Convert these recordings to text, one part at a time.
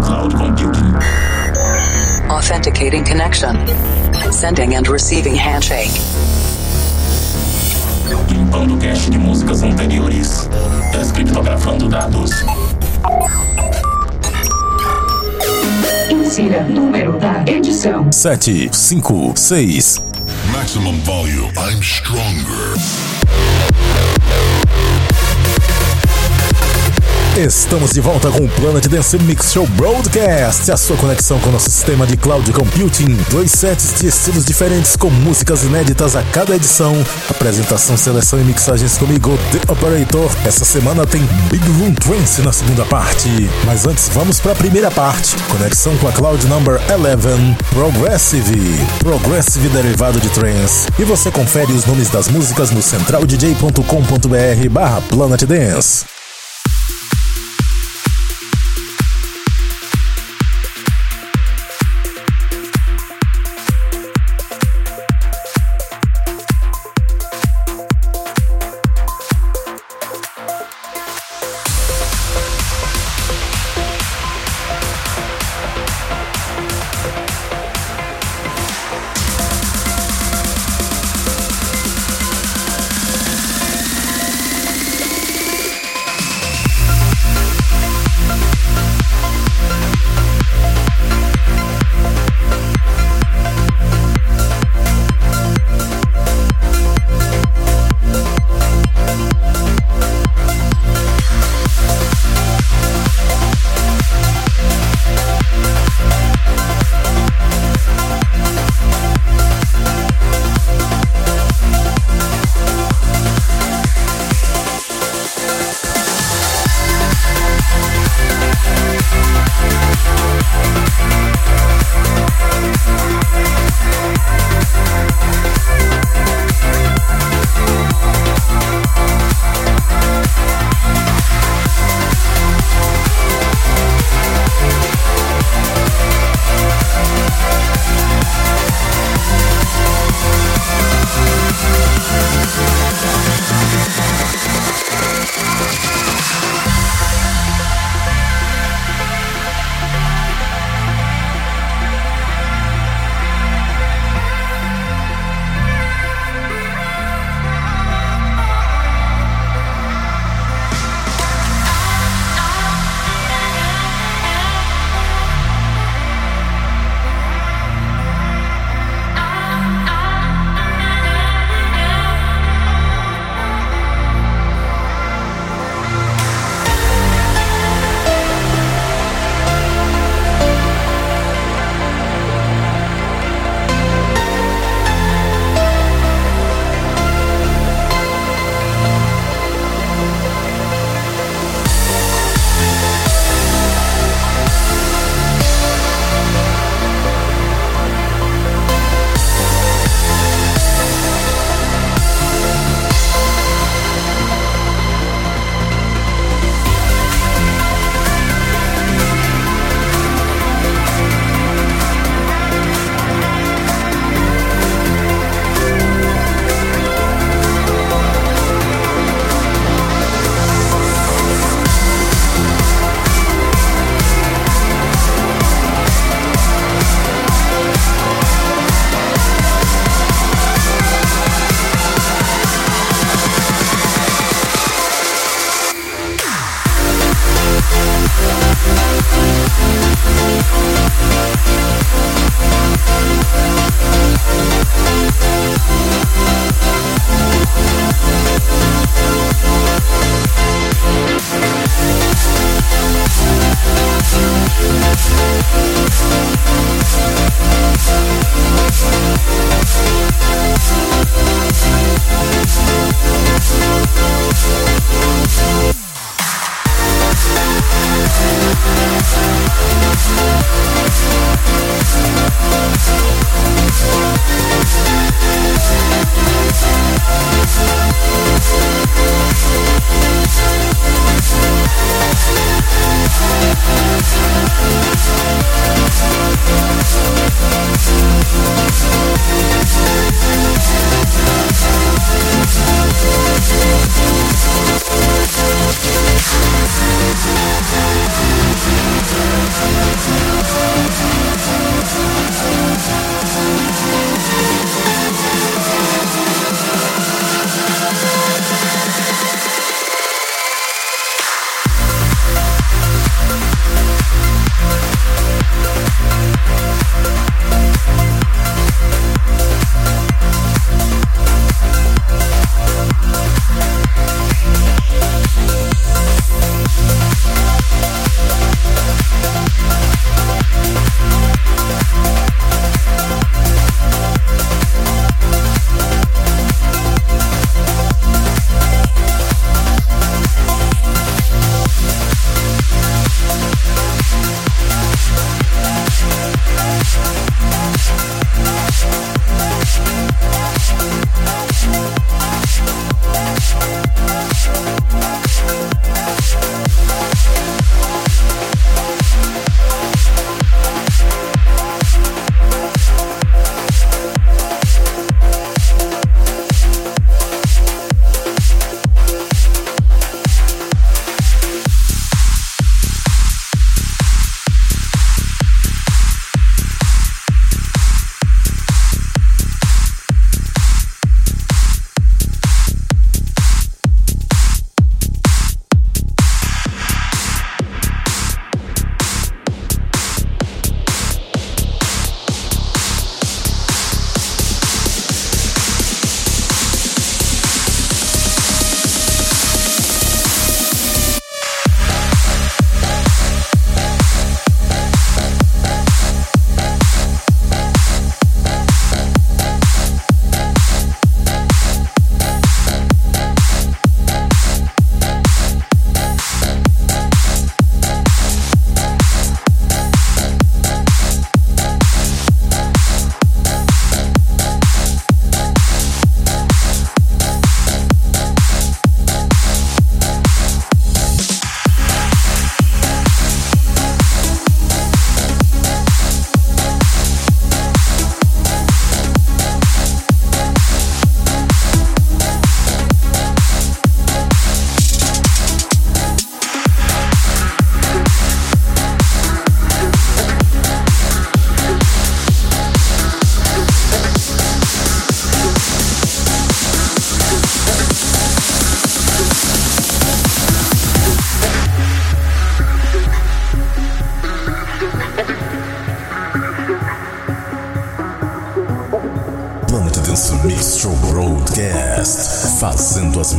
cloud computing. Authenticating connection. Sending and receiving handshake. Limpando cache de músicas anteriores. Descriptografando dados. Insira número da edição. sete, cinco, seis. Maximum volume. I'm stronger. Estamos de volta com o Planet Dance Mix Show Broadcast, a sua conexão com o nosso sistema de cloud computing. Dois sets de estilos diferentes com músicas inéditas a cada edição. Apresentação, seleção e mixagens comigo, The Operator. Essa semana tem Big Room Trance na segunda parte. Mas antes, vamos para a primeira parte. Conexão com a Cloud Number 11, Progressive. Progressive derivado de trance. E você confere os nomes das músicas no centraldj.com.br barra Planet Dance.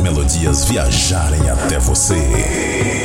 Melodias viajarem até você.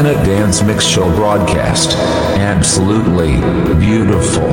Planet Dance Mix Show broadcast. Absolutely beautiful.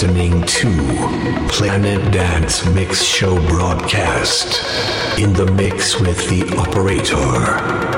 Listening to Planet Dance Mix Show broadcast in the mix with the operator.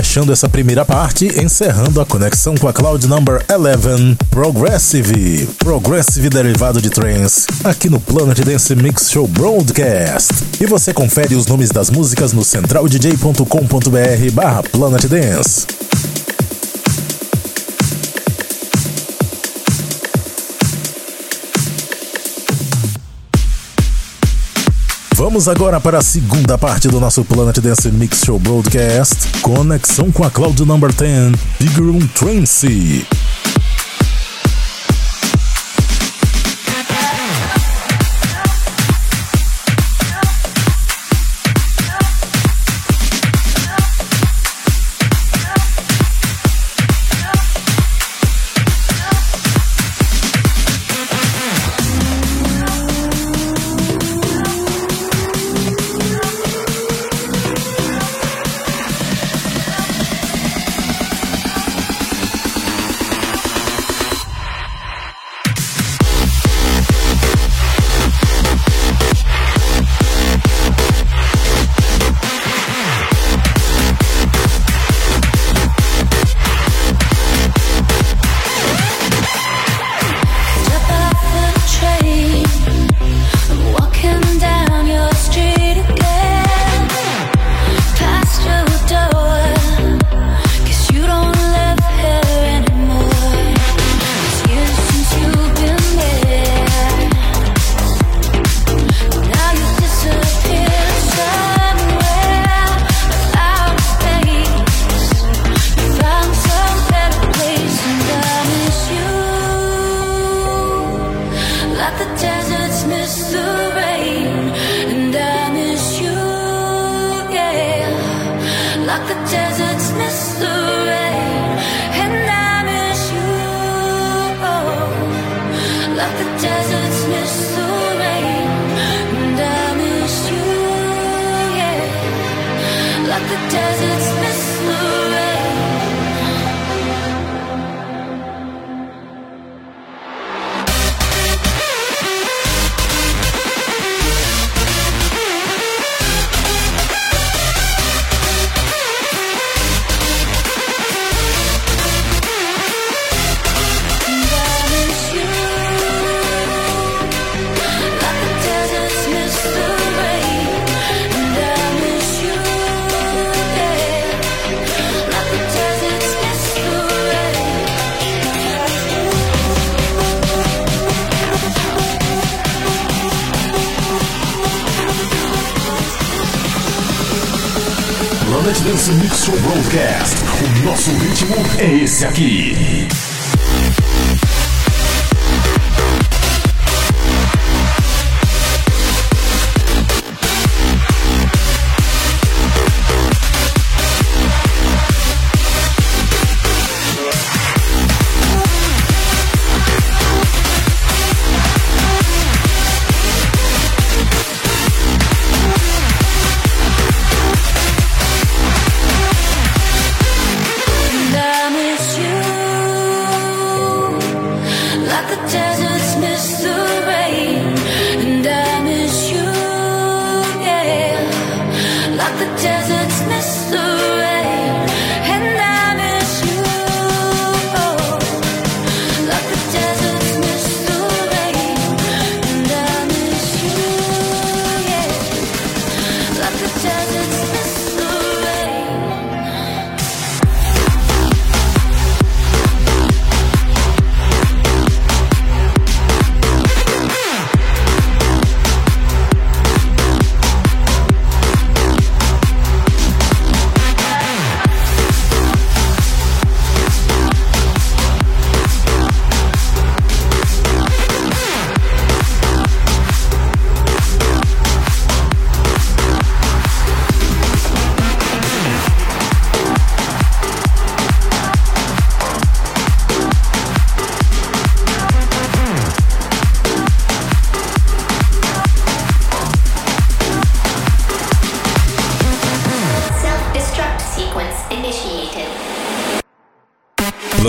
Fechando essa primeira parte, encerrando a conexão com a Cloud Number 11, Progressive, Progressive derivado de trance, aqui no Planet Dance Mix Show Broadcast. E você confere os nomes das músicas no centraldj.com.br barra Planet Dance. Vamos agora para a segunda parte do nosso Planet Dance Mix Show Broadcast. Conexão com a Cloud Number 10, Big Room Trance. Dance Mix Show Broadcast. O nosso ritmo é esse aqui.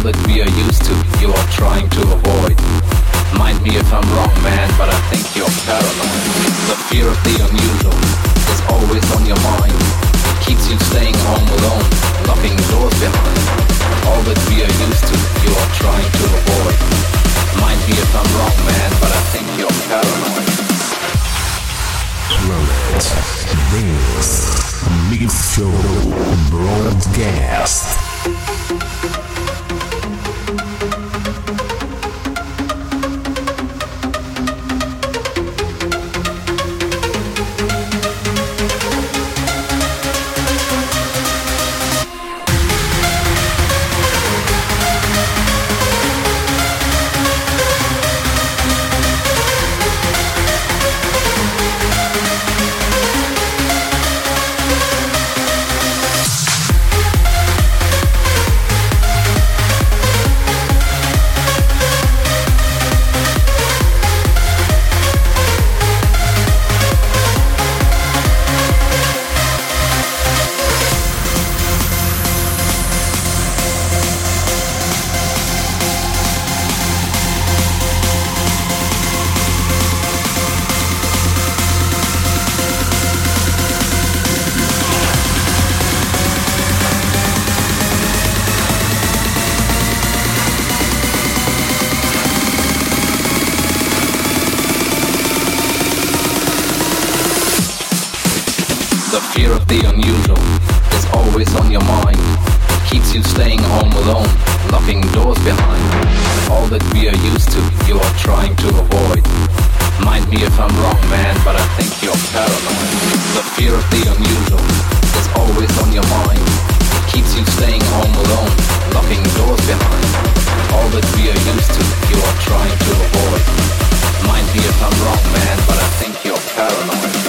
that we are used to, you are trying to avoid. Mind me if I'm wrong, man, but I think you're paranoid. The fear of the unusual is always on your mind. It keeps you staying home alone, locking doors behind. All that we are used to, you are trying to avoid. Mind me if I'm wrong, man, but I think you're paranoid. Moment. This Mix Show Broadcast. That we are used to, you are trying to avoid. Mind me if I'm wrong, man, but I think you're paranoid. The fear of the unusual is always on your mind. It Keeps you staying home alone, locking doors behind. All that we are used to, you are trying to avoid. Mind me if I'm wrong, man, but I think you're paranoid.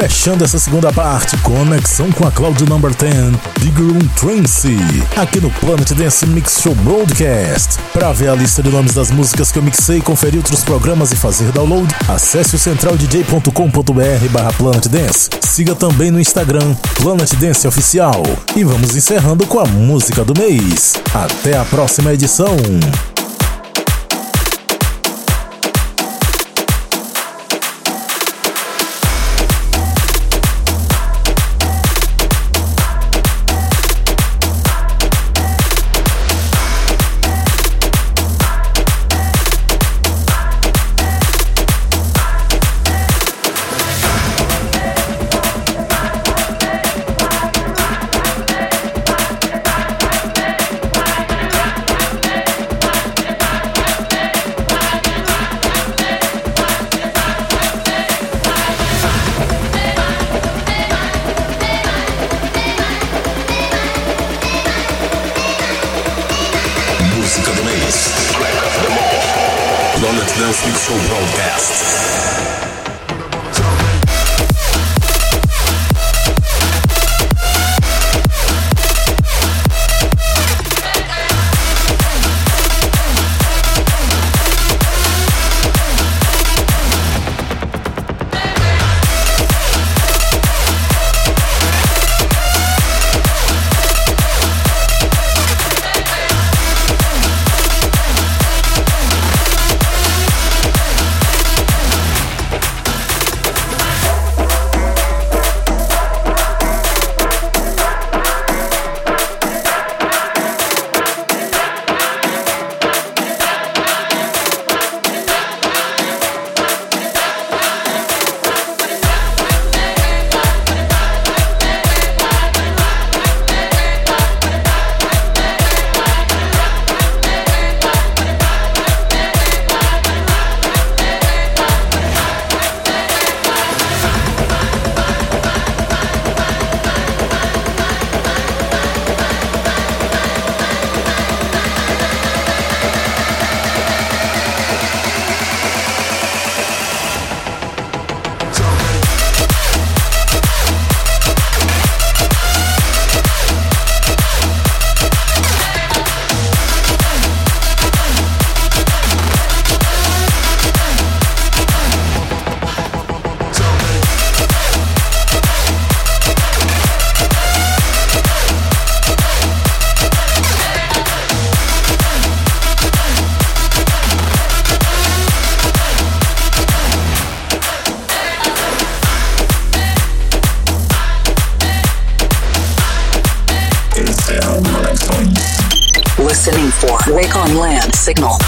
Fechando essa segunda parte, conexão com a Cloud Number 10, Big Room Trance, aqui no Planet Dance Mix Show Broadcast. Para ver a lista de nomes das músicas que eu mixei, conferir outros programas e fazer download, acesse o centraldj.com.br barra Planet Dance. Siga também no Instagram, Planet Dance Oficial. E vamos encerrando com a música do mês. Até a próxima edição. No.